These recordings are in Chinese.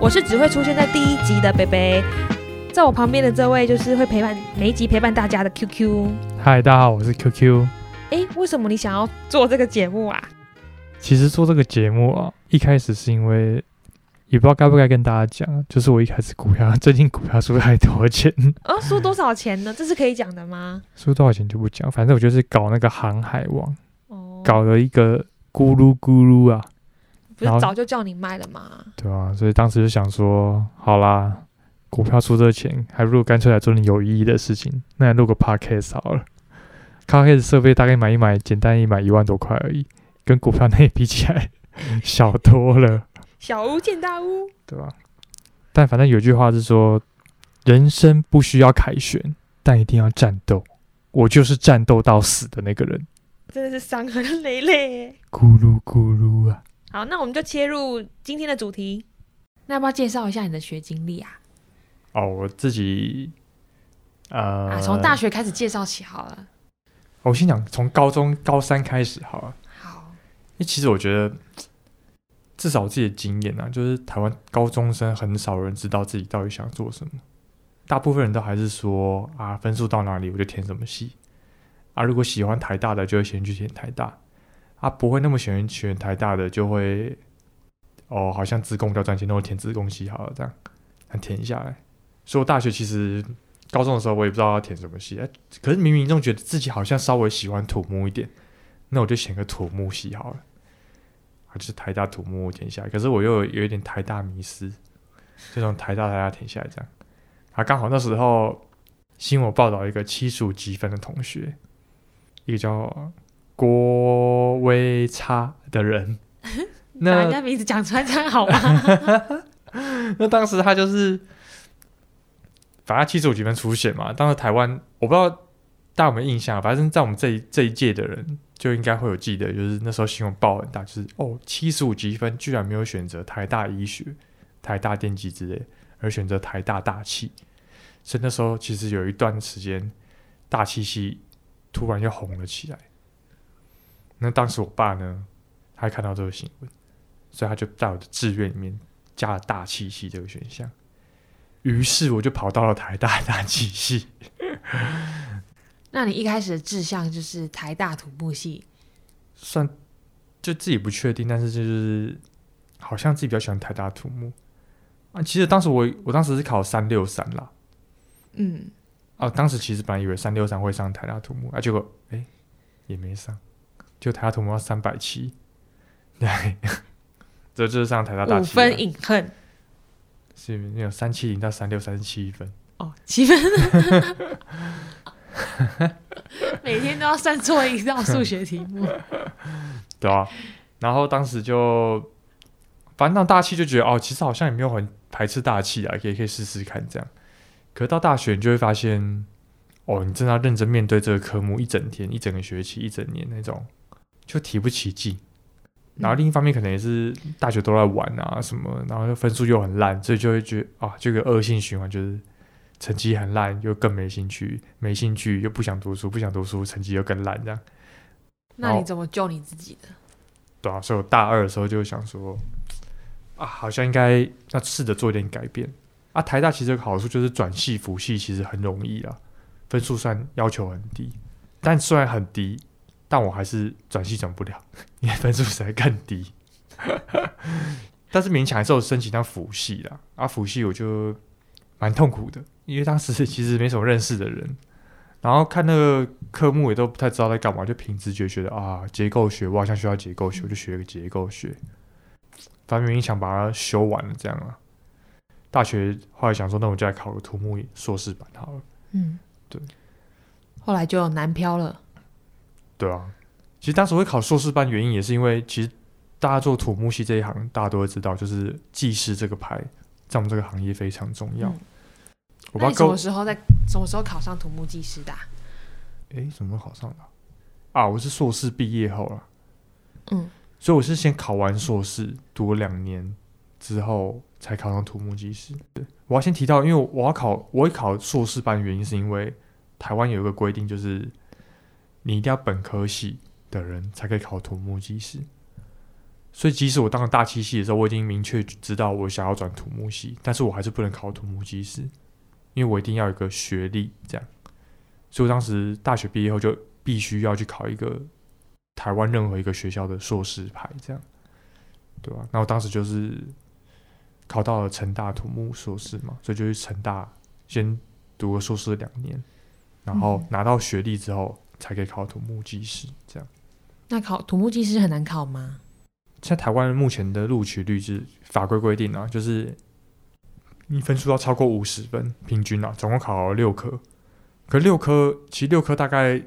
我是只会出现在第一集的贝贝，在我旁边的这位就是会陪伴每一集陪伴大家的 QQ。嗨，大家好，我是 QQ。哎，为什么你想要做这个节目啊？其实做这个节目啊，一开始是因为也不知道该不该跟大家讲，就是我一开始股票最近股票输太多钱啊，输多少钱呢？这是可以讲的吗？输多少钱就不讲，反正我就是搞那个航海王，哦，搞了一个咕噜咕噜啊。不是早就叫你卖了吗？对啊，所以当时就想说，好啦，股票出这钱，还不如干脆来做点有意义的事情，那来录个 podcast 好了。podcast 设备大概买一买，简单一买一万多块而已，跟股票那比起来 小多了。小巫见大巫，对吧？但反正有句话是说，人生不需要凯旋，但一定要战斗。我就是战斗到死的那个人。真的是伤痕累累。咕噜咕噜啊！好，那我们就切入今天的主题。那要不要介绍一下你的学经历啊？哦，我自己，呃，啊，从大学开始介绍起好了。我先讲从高中高三开始好了。好，因为其实我觉得，至少我自己的经验啊，就是台湾高中生很少人知道自己到底想做什么，大部分人都还是说啊，分数到哪里我就填什么系。啊，如果喜欢台大的，就会先去填台大。啊，不会那么喜欢选台大的，就会哦，好像资工比较赚钱，那我填资工系好了，这样，还填下来。所以我大学其实高中的时候，我也不知道要填什么系，哎，可是冥冥中觉得自己好像稍微喜欢土木一点，那我就选个土木系好了，啊，就是台大土木填下来。可是我又有，一点台大迷思，这种台大台大填下来这样，啊，刚好那时候新闻报道一个七十五积分的同学，一个叫。郭威差的人，那 把人家名字讲出来这样好吗？那当时他就是，反正七十五级分出现嘛。当时台湾，我不知道大家有没有印象，反正在我们这一这一届的人就应该会有记得，就是那时候新闻报很大，就是哦，七十五级分居然没有选择台大医学、台大电机之类，而选择台大大气。所以那时候其实有一段时间，大气系突然又红了起来。那当时我爸呢，他看到这个新闻，所以他就在我的志愿里面加了大气系这个选项。于是我就跑到了台大大气系。那你一开始的志向就是台大土木系？算，就自己不确定，但是就是好像自己比较喜欢台大土木。啊，其实当时我我当时是考三六三啦。嗯。啊，当时其实本来以为三六三会上台大土木，啊，结果哎也没上。就台大土木要三百七，对，这就是上台大大七。五分隐恨，是那种三七零到三六三十七分哦，七分，每天都要算错一道数学题目，对啊。然后当时就，反正到大气就觉得哦，其实好像也没有很排斥大气啊，也可以试试看这样。可是到大学你就会发现，哦，你真的要认真面对这个科目一整天、一整个学期、一整年那种。就提不起劲，然后另一方面可能也是大学都在玩啊什么，然后分数又很烂，所以就会觉得啊，这个恶性循环就是成绩很烂，又更没兴趣，没兴趣又不想读书，不想读书，成绩又更烂这样。那你怎么救你自己的？对啊，所以我大二的时候就想说啊，好像应该要试着做一点改变啊。台大其实有个好处就是转系辅系其实很容易啊，分数算要求很低，但虽然很低。但我还是转系转不了，因为分数实在更低。但是勉强还是有申请到辅系啦，啊，辅系我就蛮痛苦的，因为当时其实没什么认识的人，然后看那个科目也都不太知道在干嘛，就凭直觉觉得啊，结构学我好像需要结构学，我就学个结构学。反正勉强把它修完了这样啊。大学后来想说，那我就来考个土木硕士班好了。嗯，对。后来就南漂了。对啊，其实当时会考硕士班，原因也是因为，其实大家做土木系这一行，大家都会知道，就是技师这个牌在我们这个行业非常重要。嗯、我不知道什么时候在什么时候考上土木技师的、啊？哎，什么时候考上的？啊，我是硕士毕业后了。嗯，所以我是先考完硕士，读了两年之后才考上土木技师。对，我要先提到，因为我要考，我会考硕士班，原因是因为台湾有一个规定，就是。你一定要本科系的人才可以考土木技师，所以即使我当了大气系的时候，我已经明确知道我想要转土木系，但是我还是不能考土木技师，因为我一定要有个学历这样。所以我当时大学毕业后就必须要去考一个台湾任何一个学校的硕士牌，这样，对吧？那我当时就是考到了成大土木硕士嘛，所以就去成大先读个硕士两年，然后拿到学历之后才可以考土木技师，这样。那考土木技师很难考吗？在台湾目前的录取率是法规规定啊，就是你分数要超过五十分，平均啊，总共考了六科。可六科其实六科大概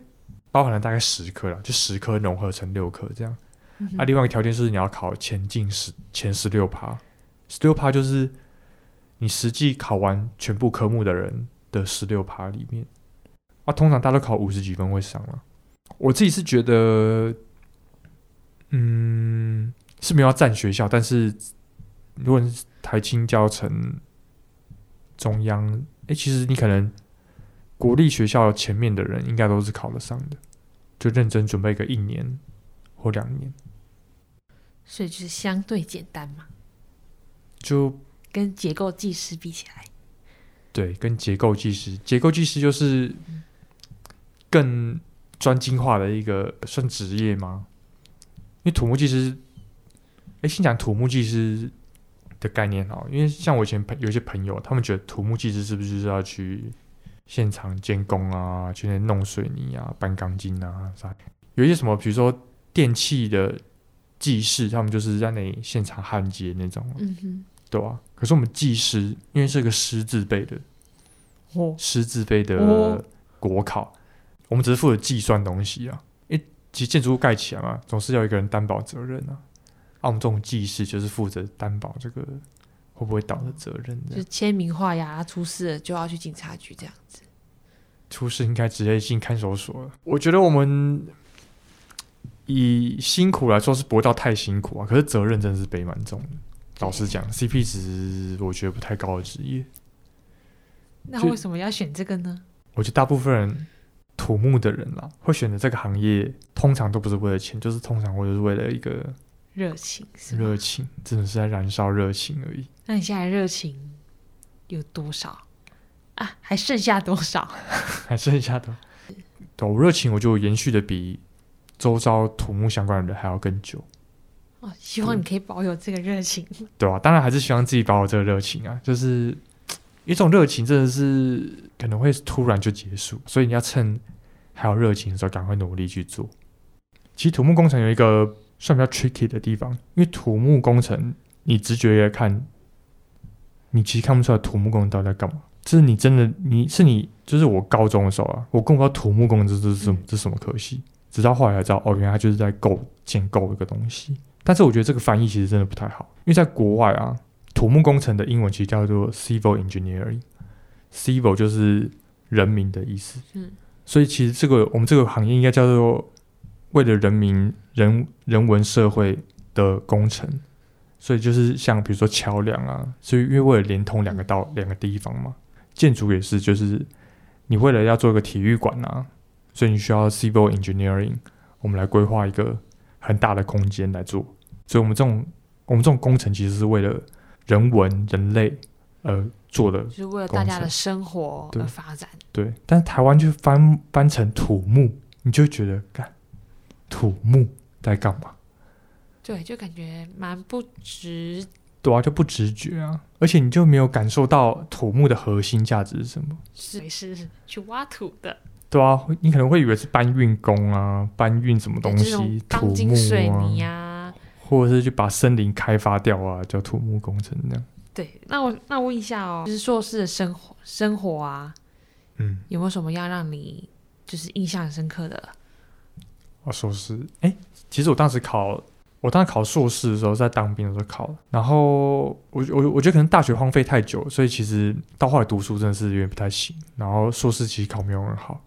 包含了大概十科了，就十科融合成六科这样。嗯、啊，另外一个条件是你要考前进十前十六趴，十六趴就是你实际考完全部科目的人的十六趴里面。啊，通常大家都考五十几分会上了。我自己是觉得，嗯。是没有要占学校，但是如果是台清教成中央，哎、欸，其实你可能国立学校前面的人应该都是考得上的，就认真准备个一年或两年，所以就是相对简单嘛。就跟结构技师比起来，对，跟结构技师，结构技师就是更专精化的一个算职业吗？因为土木技师。哎，先讲土木技师的概念哦，因为像我以前朋有一些朋友，他们觉得土木技师是不是就是要去现场监工啊，去那弄水泥啊、搬钢筋啊啥？有一些什么，比如说电器的技师，他们就是在那里现场焊接那种，嗯哼，对啊。可是我们技师，因为是个师字辈的，哦，师字辈的国考，哦，我们只是负责计算东西啊。因为其实建筑物盖起来嘛，总是要一个人担保责任啊。啊，我们这种技师就是负责担保这个会不会倒的责任，就签名画押，出事了就要去警察局这样子。出事应该直接进看守所了。我觉得我们以辛苦来说是不会到太辛苦啊，可是责任真的是背蛮重的。老实讲，CP 值我觉得不太高的职业。那为什么要选这个呢？我觉得大部分人土木的人啦，会选择这个行业，通常都不是为了钱，就是通常我就是为了一个。热情热情，真的是在燃烧热情而已。那你现在热情有多少啊？还剩下多少？还剩下多，对，我热情我就延续的比周遭土木相关的人还要更久。哦，希望你可以保有这个热情。对啊，当然还是希望自己保有这个热情啊。就是一种热情，真的是可能会突然就结束，所以你要趁还有热情的时候，赶快努力去做。其实土木工程有一个。算比较 tricky 的地方，因为土木工程，你直觉来看，你其实看不出来土木工程到底在干嘛。这是你真的，你是你，就是我高中的时候啊，我根本不知道土木工程这是什么，这是什么科系，直到后来才知道，哦，原来他就是在构建构一个东西。但是我觉得这个翻译其实真的不太好，因为在国外啊，土木工程的英文其实叫做 civil engineering，civil 就是人民的意思。嗯，所以其实这个我们这个行业应该叫做。为了人民人人文社会的工程，所以就是像比如说桥梁啊，所以因为为了连通两个道两个地方嘛，建筑也是，就是你为了要做一个体育馆啊，所以你需要 civil engineering，我们来规划一个很大的空间来做，所以我们这种我们这种工程其实是为了人文人类而做的，就是为了大家的生活而发展。对，对，但是台湾就翻翻成土木，你就觉得干。土木在干嘛？对，就感觉蛮不直。对啊，就不直觉啊，而且你就没有感受到土木的核心价值是什么？是是去挖土的。对啊，你可能会以为是搬运工啊，搬运什么东西，土木啊，水泥啊，或者是去把森林开发掉啊，叫土木工程那样。对，那我那问一下哦，就是硕士的生活生活啊，嗯，有没有什么要让你就是印象深刻的？我硕士，哎、欸，其实我当时考，我当时考硕士的时候，在当兵的时候考，然后我我我觉得可能大学荒废太久，所以其实到后来读书真的是有点不太行。然后硕士其实考没有很好，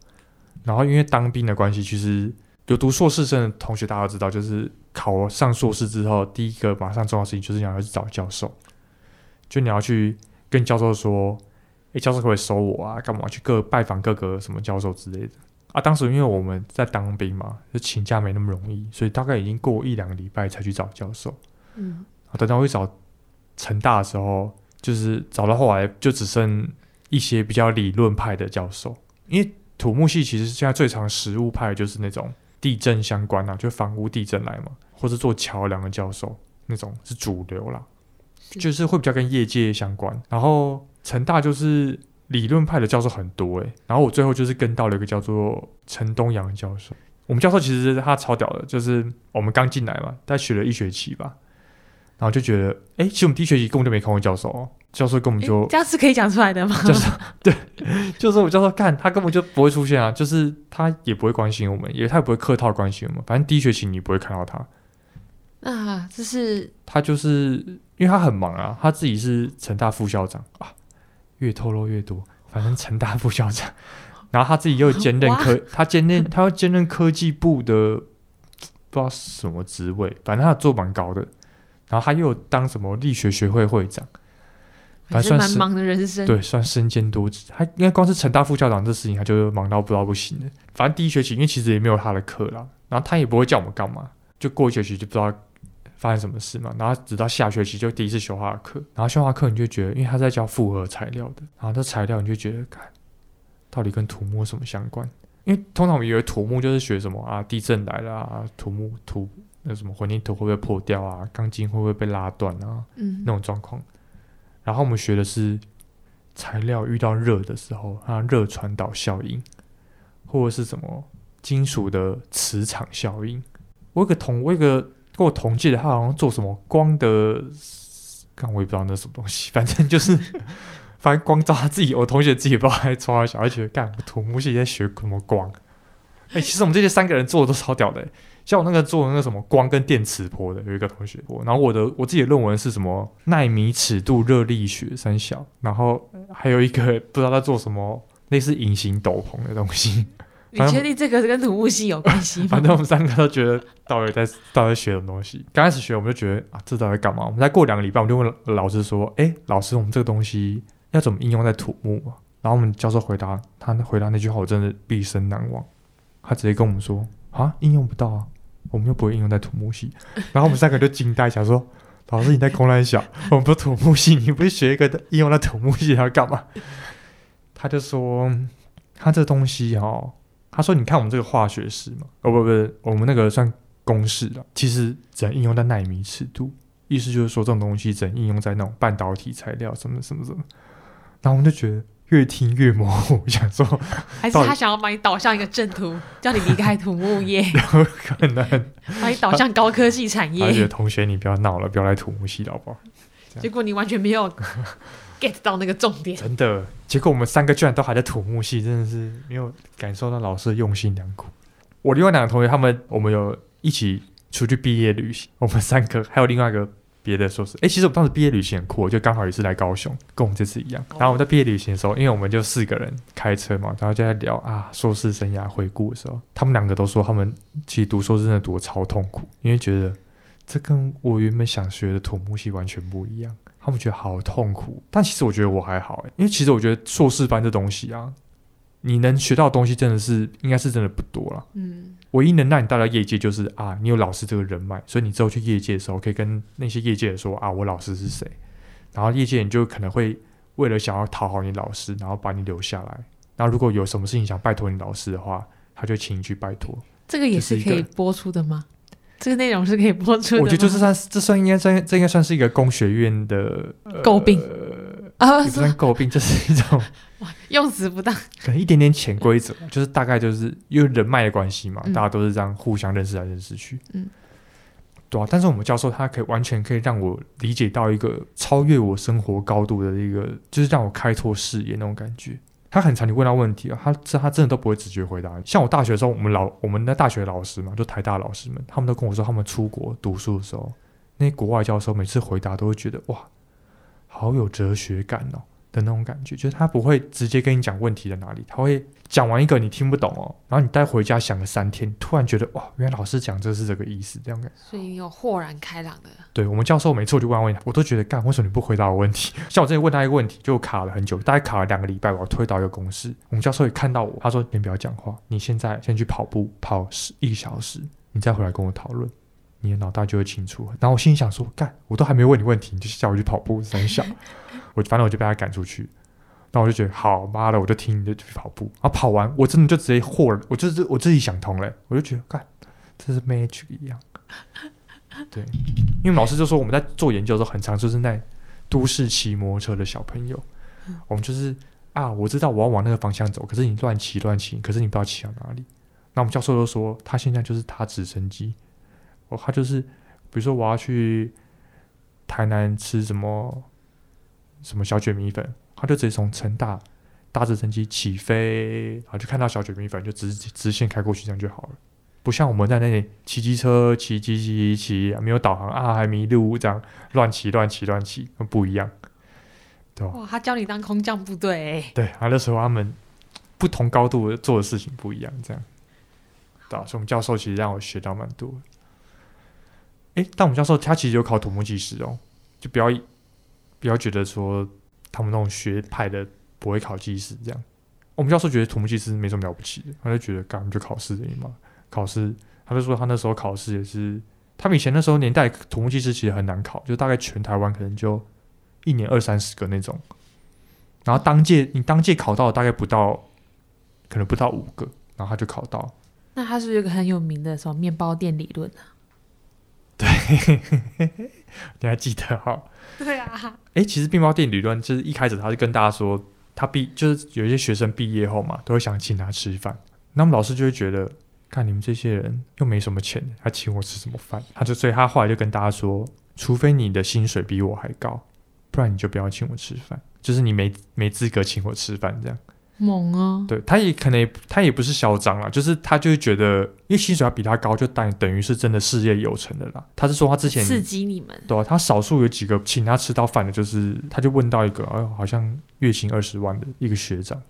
然后因为当兵的关系，其实有读硕士生的同学大家都知道，就是考上硕士之后，第一个马上重要的事情就是你要去找教授，就你要去跟教授说，诶、欸，教授可不可以收我啊？干嘛去各拜访各个什么教授之类的。啊，当时因为我们在当兵嘛，就请假没那么容易，所以大概已经过一两个礼拜才去找教授。嗯，等到我去找成大的时候，就是找到后来就只剩一些比较理论派的教授，因为土木系其实现在最常实务派就是那种地震相关啊，就房屋地震来嘛，或是做桥梁的教授那种是主流啦，是就是会比较跟业界相关。然后成大就是理论派的教授很多诶、欸，然后我最后就是跟到了一个叫做陈东阳教授。我们教授其实他超屌的，就是我们刚进来嘛，他学了一学期吧，然后就觉得，哎，其实我们第一学期根本就没看过教授哦，教授根本就这样是可以讲出来的吗？就是对，就是我教授干，他根本就不会出现啊，就是他也不会关心我们，也他也不会客套关心我们，反正第一学期你不会看到他。啊，这是他就是因为他很忙啊，他自己是成大副校长啊，越透露越多，反正成大副校长。然后他自己又兼任科，他兼任他要兼任科技部的不知道什么职位，反正他做蛮高的。然后他又当什么力学学会会长，反正算是蛮忙的人生。对，算身兼多职。他应该光是成大副校长这事情，他就忙到不知道不行了。反正第一学期因为其实也没有他的课啦，然后他也不会叫我们干嘛，就过一学期就不知道发生什么事嘛。然后直到下学期就第一次修他的课，然后修他课你就觉得，因为他在教复合材料的，然后这材料你就觉得看。到底跟土木什么相关？因为通常我们以为土木就是学什么啊，地震来了啊，土木土那什么混凝土会不会破掉啊，钢筋会不会被拉断啊，嗯，那种状况。然后我们学的是材料遇到热的时候，它热传导效应，或者是什么金属的磁场效应。我有个同我有个跟我同届的，他好像做什么光的，刚我也不知道那什么东西，反正就是。反正光照他自己，我同学自己也不知道还抓了小孩，觉得干土木系在学什么光？哎、欸，其实我们这些三个人做的都超屌的、欸。像我那个做那个什么光跟电磁波的，有一个同学，然后我的我自己的论文是什么纳米尺度热力学三小，然后还有一个不知道在做什么类似隐形斗篷的东西。你确定这个是跟土木系有关系吗？反正我们三个都觉得到底在到底在学什么东西。刚开始学我们就觉得啊，这到底干嘛？我们再过两个礼拜，我们就问老师说：“哎、欸，老师，我们这个东西。”要怎么应用在土木嘛？然后我们教授回答，他回答那句话我真的毕生难忘。他直接跟我们说：“啊，应用不到啊，我们又不会应用在土木系。”然后我们三个就惊呆，想说：“老师你在空来小，我们不是土木系，你不是学一个应用在土木系要干嘛？”他就说：“他这东西、哦，他说你看我们这个化学式嘛，哦不不，我们那个算公式了，其实只能应用在纳米尺度，意思就是说这种东西只能应用在那种半导体材料什么什么什么。”然后我们就觉得越听越模糊，想说还是他想要把你导向一个正途，叫你离开土木业，有可能把你导向高科技产业。而且同学，你不要闹了，不要来土木系了，好不好？结果你完全没有 get 到那个重点，真的。结果我们三个居然都还在土木系，真的是没有感受到老师的用心良苦。我另外两个同学，他们我们有一起出去毕业旅行，我们三个还有另外一个。别的硕士，哎，其实我们当时毕业旅行很酷，就刚好也是来高雄，跟我们这次一样。然后我们在毕业旅行的时候，因为我们就四个人开车嘛，然后就在聊啊硕士生涯回顾的时候，他们两个都说他们其实读硕士真的读的超痛苦，因为觉得这跟我原本想学的土木系完全不一样，他们觉得好痛苦。但其实我觉得我还好，哎，因为其实我觉得硕士班这东西啊。你能学到的东西真的是应该是真的不多了。嗯，唯一能让你带到业界就是啊，你有老师这个人脉，所以你之后去业界的时候可以跟那些业界的说啊，我老师是谁。然后业界你就可能会为了想要讨好你老师，然后把你留下来。然后如果有什么事情想拜托你老师的话，他就请你去拜托。这个也是可以播出的吗？这个内容是可以播出的。我觉得就是算这算应该算这应该算是一个工学院的诟病。啊，也不算诟病，这是一种 用词不当，可能一点点潜规则，就是大概就是因为人脉的关系嘛，嗯、大家都是这样互相认识来认识去，嗯，对啊。但是我们教授他可以完全可以让我理解到一个超越我生活高度的一个，就是让我开拓视野那种感觉。他很常你问到问题啊，他这他真的都不会直接回答。像我大学的时候，我们老我们的大学老师嘛，就台大老师们，他们都跟我说，他们出国读书的时候，那些国外教授每次回答都会觉得哇。好有哲学感哦的那种感觉，就是他不会直接跟你讲问题在哪里，他会讲完一个你听不懂哦，然后你带回家想了三天，突然觉得哇，原来老师讲这是这个意思，这样感觉。所以你有豁然开朗的。对，我们教授每次我就问他问题，我都觉得干，为什么你不回答我问题？像我之前问他一个问题，就卡了很久，大概卡了两个礼拜，我推导一个公式。我们教授也看到我，他说：“你不要讲话，你现在先去跑步，跑十一个小时，你再回来跟我讨论。”你的脑袋就会清楚。然后我心里想说，干，我都还没问你问题，你就叫我去跑步，三小，我反正我就被他赶出去。那我就觉得，好妈的，我就听你的去跑步。然后跑完，我真的就直接豁了，我就是我自己想通了，我就觉得，干，这是 magic 一样。对，因为老师就说我们在做研究的时候，很常就是在都市骑摩托车的小朋友，我们就是啊，我知道我要往那个方向走，可是你乱骑乱骑，可是你不知道骑到哪里。那我们教授就说，他现在就是他直升机，哦，他就是比如说我要去台南吃什么什么小卷米粉，他就直接从成大搭直升机起飞，然后就看到小卷米粉，就直直线开过去，这样就好了。不像我们在那里骑机车、骑骑骑骑，没有导航啊，还迷路这样乱骑乱骑乱骑，不一样，对吧？哇，他教你当空降部队、欸，对，啊，那时候他们不同高度做的事情不一样，这样，对啊，所以我们教授其实让我学到蛮多。诶，但我们教授他其实有考土木技师哦，就不要不要觉得说他们那种学派的不会考技师这样。我们教授觉得土木技师没什么了不起的，他就觉得干就考试而已嘛。考试，他就说他那时候考试也是，他们以前那时候年代土木技师其实很难考，就大概全台湾可能就一年二三十个那种，然后当届你当届考到大概不到，可能不到五个，然后他就考到。那他是不是有个很有名的什么面包店理论啊？对，你还记得哈？对啊。哎，其实面包店理论就是一开始他是跟大家说，他毕就是有一些学生毕业后嘛，都会想请他吃饭，那么老师就会觉得。看你们这些人又没什么钱，还请我吃什么饭？他就所以，他后来就跟大家说，除非你的薪水比我还高，不然你就不要请我吃饭，就是你没没资格请我吃饭这样。猛啊！对，他也可能他也不是嚣张啦，就是他就会觉得，因为薪水要比他高，就等等于是真的事业有成的啦。他是说他之前刺激你们，对啊，他少数有几个请他吃到饭的，就是他就问到一个，哎呦，好像月薪二十万的一个学长。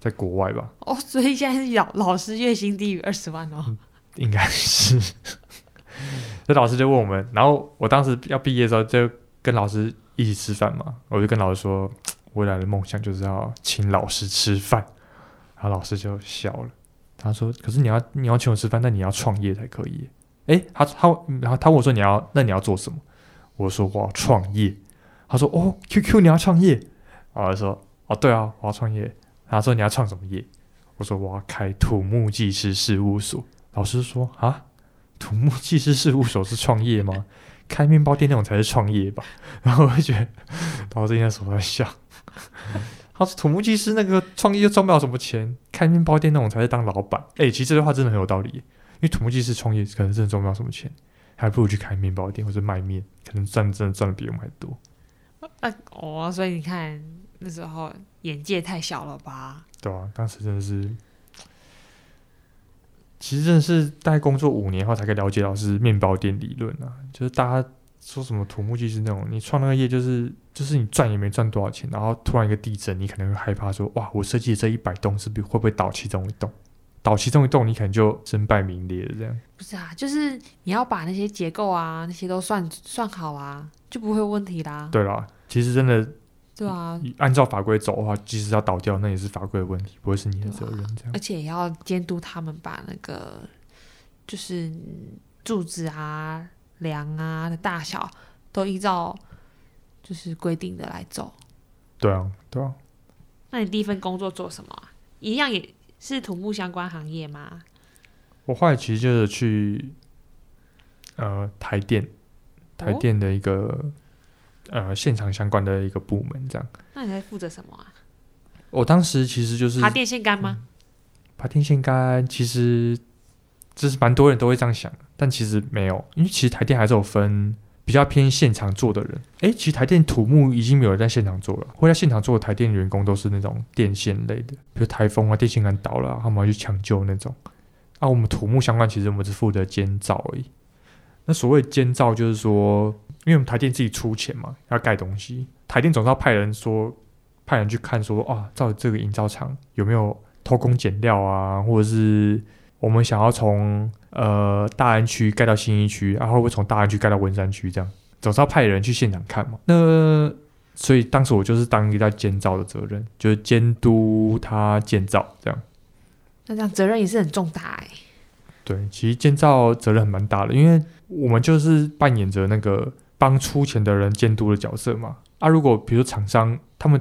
在国外吧？哦，所以现在是老老师月薪低于二十万哦，嗯、应该是。这老师就问我们，然后我当时要毕业的时候，就跟老师一起吃饭嘛。我就跟老师说，未来的梦想就是要请老师吃饭。然后老师就笑了，他说：“可是你要你要请我吃饭，那你要创业才可以。”诶，他他然后他问我说：“你要那你要做什么？”我说：“我要创业。”他说：“哦，QQ 你要创业？”然后我说：“哦，对啊，我要创业。”他说：“你要创什么业？”我说：“我要开土木技师事务所。”老师说：“啊，土木技师事务所是创业吗？开面包店那种才是创业吧？”然后我就觉得，老师应该是在笑。他说：“土木技师那个创业又赚不了什么钱，开面包店那种才是当老板。”哎，其实这句话真的很有道理，因为土木技师创业可能真的赚不了什么钱，还不如去开面包店或者卖面，可能赚真的赚的比我们还多。啊哦，所以你看。那时候眼界太小了吧？对啊，当时真的是，其实真的是大概工作五年后才可以了解到是面包店理论啊。就是大家说什么土木技师那种，你创那个业就是就是你赚也没赚多少钱，然后突然一个地震，你可能会害怕说哇，我设计的这一百栋是不是会不会倒其中一栋？倒其中一栋，你可能就身败名裂了。这样不是啊，就是你要把那些结构啊那些都算算好啊，就不会有问题啦。对啦，其实真的。对啊，按照法规走的话，即使要倒掉，那也是法规的问题，不会是你的责任。这样，而且也要监督他们把那个就是柱子啊、梁啊的大小都依照就是规定的来走。对啊，对啊。那你第一份工作做什么？一样也是土木相关行业吗？我后来其实就是去呃台电，台电的一个。哦呃，现场相关的一个部门这样。那你在负责什么啊？我当时其实就是爬电线杆吗？爬电线杆其实这是蛮多人都会这样想的，但其实没有，因为其实台电还是有分比较偏现场做的人。诶，其实台电土木已经没有在现场做了，会在现场做的台电员工都是那种电线类的，比如台风啊，电线杆倒了，他们要去抢救那种。啊，我们土木相关其实我们是负责监造而已。那所谓监造就是说。因为我们台电自己出钱嘛，要盖东西，台电总是要派人说，派人去看说，啊，照这个营造厂有没有偷工减料啊，或者是我们想要从呃大安区盖到新一区，然后会从大安区盖到文山区这样，总是要派人去现场看嘛。那所以当时我就是当一个监造的责任，就是监督他建造这样。那这样责任也是很重大哎。对，其实建造责任蛮大的，因为我们就是扮演着那个帮出钱的人监督的角色嘛。啊，如果比如厂商他们。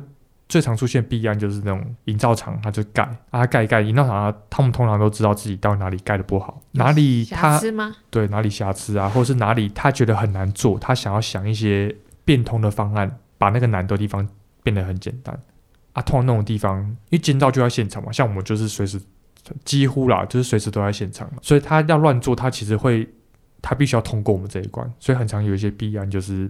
最常出现弊案就是那种营造厂，他就盖啊，盖一盖，营造厂啊，他们通常都知道自己到哪里盖的不好，哪里他瑕疵吗？对，哪里瑕疵啊，或者是哪里他觉得很难做，他想要想一些变通的方案，把那个难的地方变得很简单啊。通常那种地方，因为建造就在现场嘛，像我们就是随时几乎啦，就是随时都在现场嘛，所以他要乱做，他其实会他必须要通过我们这一关，所以很常有一些弊案就是。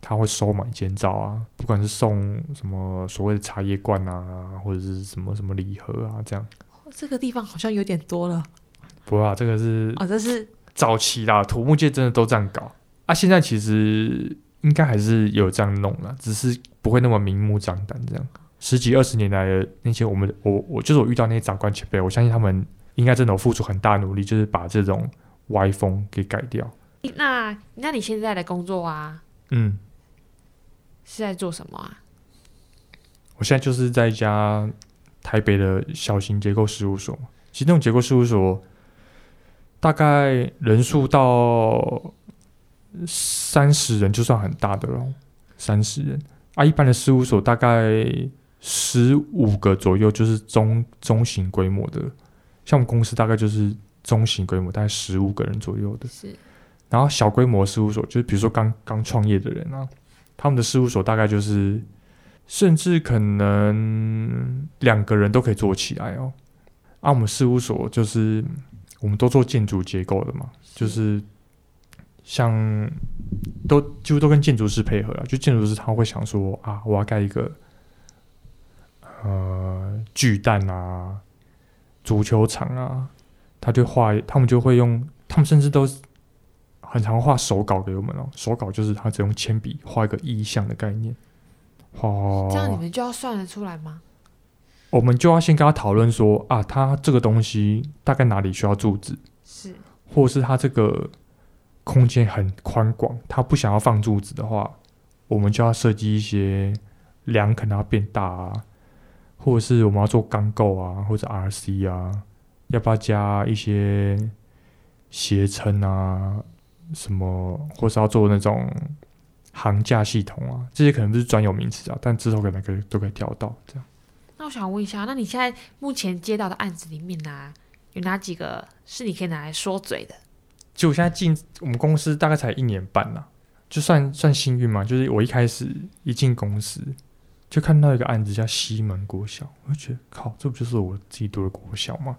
他会收买建造啊，不管是送什么所谓的茶叶罐啊，或者是什么什么礼盒啊，这样。这个地方好像有点多了。不啊，这个是哦，这是早期啦，土木界真的都这样搞啊。现在其实应该还是有这样弄了，只是不会那么明目张胆这样。十几二十年来的那些我们，我我就是我遇到那些长官前辈，我相信他们应该真的有付出很大努力，就是把这种歪风给改掉。那那你现在的工作啊？嗯。是在做什么啊？我现在就是在一家台北的小型结构事务所。其实那种结构事务所大概人数到三十人就算很大的了，三十人啊。一般的事务所大概十五个左右，就是中中型规模的。像我们公司大概就是中型规模，大概十五个人左右的。是。然后小规模事务所，就是比如说刚刚创业的人啊。他们的事务所大概就是，甚至可能两个人都可以做起来哦。啊，我们事务所就是我们都做建筑结构的嘛，就是像都几乎都跟建筑师配合了。就建筑师他会想说啊，我要盖一个呃巨蛋啊、足球场啊，他就画，他们就会用，他们甚至都。很常画手稿给我们哦，手稿就是他只用铅笔画一个意象的概念，画。这样你们就要算得出来吗？我们就要先跟他讨论说啊，他这个东西大概哪里需要柱子，是，或者是他这个空间很宽广，他不想要放柱子的话，我们就要设计一些梁可能要变大啊，或者是我们要做钢构啊，或者 RC 啊，要不要加一些斜撑啊？什么，或是要做那种行价系统啊，这些可能不是专有名词啊，但之后可能可以都可以调到这样。那我想问一下，那你现在目前接到的案子里面呢、啊，有哪几个是你可以拿来说嘴的？就我现在进我们公司大概才一年半呐、啊，就算算幸运嘛。就是我一开始一进公司就看到一个案子叫西门国小，我就觉得靠，这不就是我自己读的国小吗？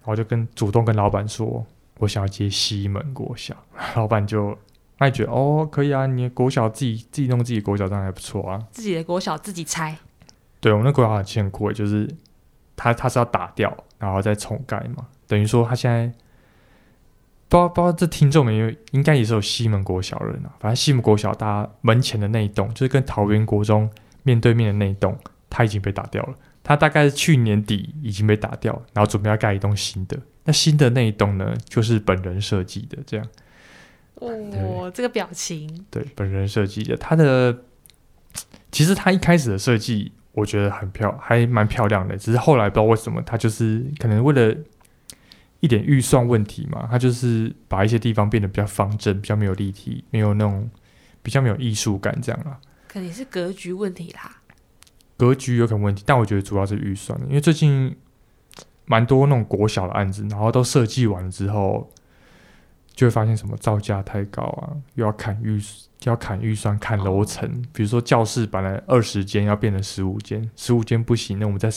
然后就跟主动跟老板说。我想要接西门国小，老板就爱觉得哦，可以啊，你的国小自己自己弄自己国小，当然还不错啊。自己的国小自己拆，对，我们那国小很欠亏，就是他他是要打掉，然后再重盖嘛。等于说他现在不知道不知道这听众们有应该也是有西门国小人啊。反正西门国小大家门前的那一栋，就是跟桃园国中面对面的那一栋，他已经被打掉了。他大概是去年底已经被打掉，然后准备要盖一栋新的。那新的那一栋呢，就是本人设计的，这样。哦，这个表情。对，本人设计的。他的其实他一开始的设计，我觉得很漂，还蛮漂亮的。只是后来不知道为什么，他就是可能为了一点预算问题嘛，他就是把一些地方变得比较方正，比较没有立体，没有那种比较没有艺术感，这样啊。肯定是格局问题啦。格局有可能问题，但我觉得主要是预算，因为最近。蛮多那种国小的案子，然后都设计完了之后，就会发现什么造价太高啊，又要砍预，要砍预算，砍楼层。比如说教室本来二十间要变成十五间，十五间不行，那我们再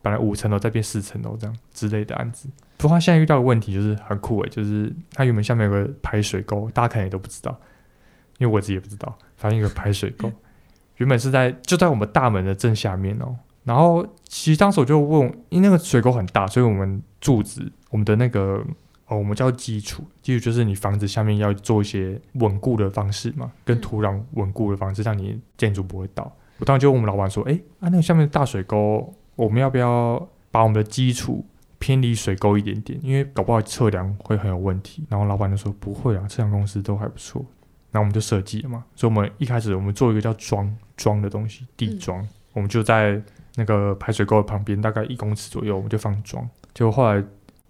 本来五层楼再变四层楼这样之类的案子。不过他现在遇到的问题就是很酷诶，就是他原本下面有个排水沟，大家可能也都不知道，因为我自己也不知道，反正有个排水沟，原本是在就在我们大门的正下面哦。然后其实当时我就问，因为那个水沟很大，所以我们柱子，我们的那个哦，我们叫基础，基础就是你房子下面要做一些稳固的方式嘛，跟土壤稳固的方式，让你建筑不会倒。我当时就问我们老板说，哎，啊那个下面的大水沟，我们要不要把我们的基础偏离水沟一点点？因为搞不好测量会很有问题。然后老板就说不会啊，测量公司都还不错。然后我们就设计了嘛，所以我们一开始我们做一个叫桩桩的东西，地桩，嗯、我们就在。那个排水沟的旁边大概一公尺左右，我们就放桩。结果后来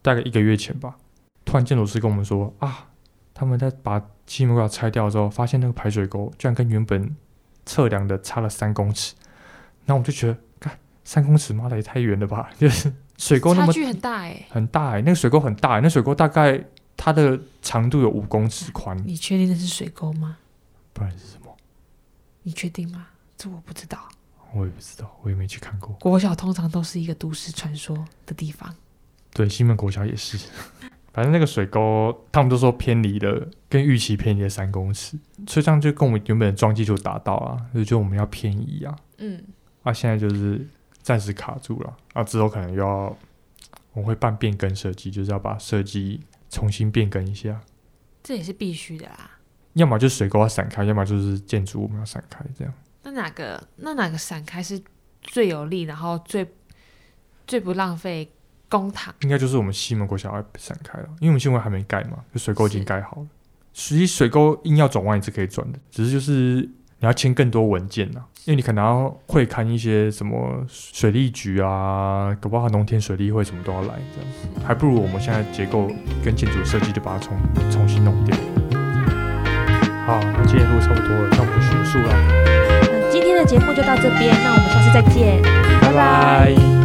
大概一个月前吧，突然建筑师跟我们说啊，他们在把气门国小拆掉之后，发现那个排水沟居然跟原本测量的差了三公尺。然后我们就觉得，看三公尺，妈的也太远了吧！就是水沟那么差距很大哎、欸，很大哎、欸，那个水沟很大、欸，那水沟大概它的长度有五公尺宽。你确定那是水沟吗？不然是什么？你确定吗？这我不知道。我也不知道，我也没去看过。国小通常都是一个都市传说的地方。对，西门国小也是。反正那个水沟，他们都说偏离了，跟预期偏离了三公尺，所以这样就跟我们原本的装基础达到啊，就觉得我们要偏移啊。嗯。啊，现在就是暂时卡住了。啊，之后可能又要，我会办变更设计，就是要把设计重新变更一下。这也是必须的啦。要么就是水沟要散开，要么就是建筑我们要散开，这样。那哪个那哪个散开是最有利，然后最最不浪费公帑？应该就是我们西门国小要散开了，因为我们西门还没盖嘛，就水沟已经盖好了。实际水沟硬要转弯也是可以转的，只是就是你要签更多文件啊，因为你可能要会看一些什么水利局啊，搞不好农田水利会什么都要来，这样还不如我们现在结构跟建筑设计就把它重重新弄掉。好，那今天录差不多了，那我们就结束了。今天的节目就到这边，那我们下次再见，拜拜。拜拜。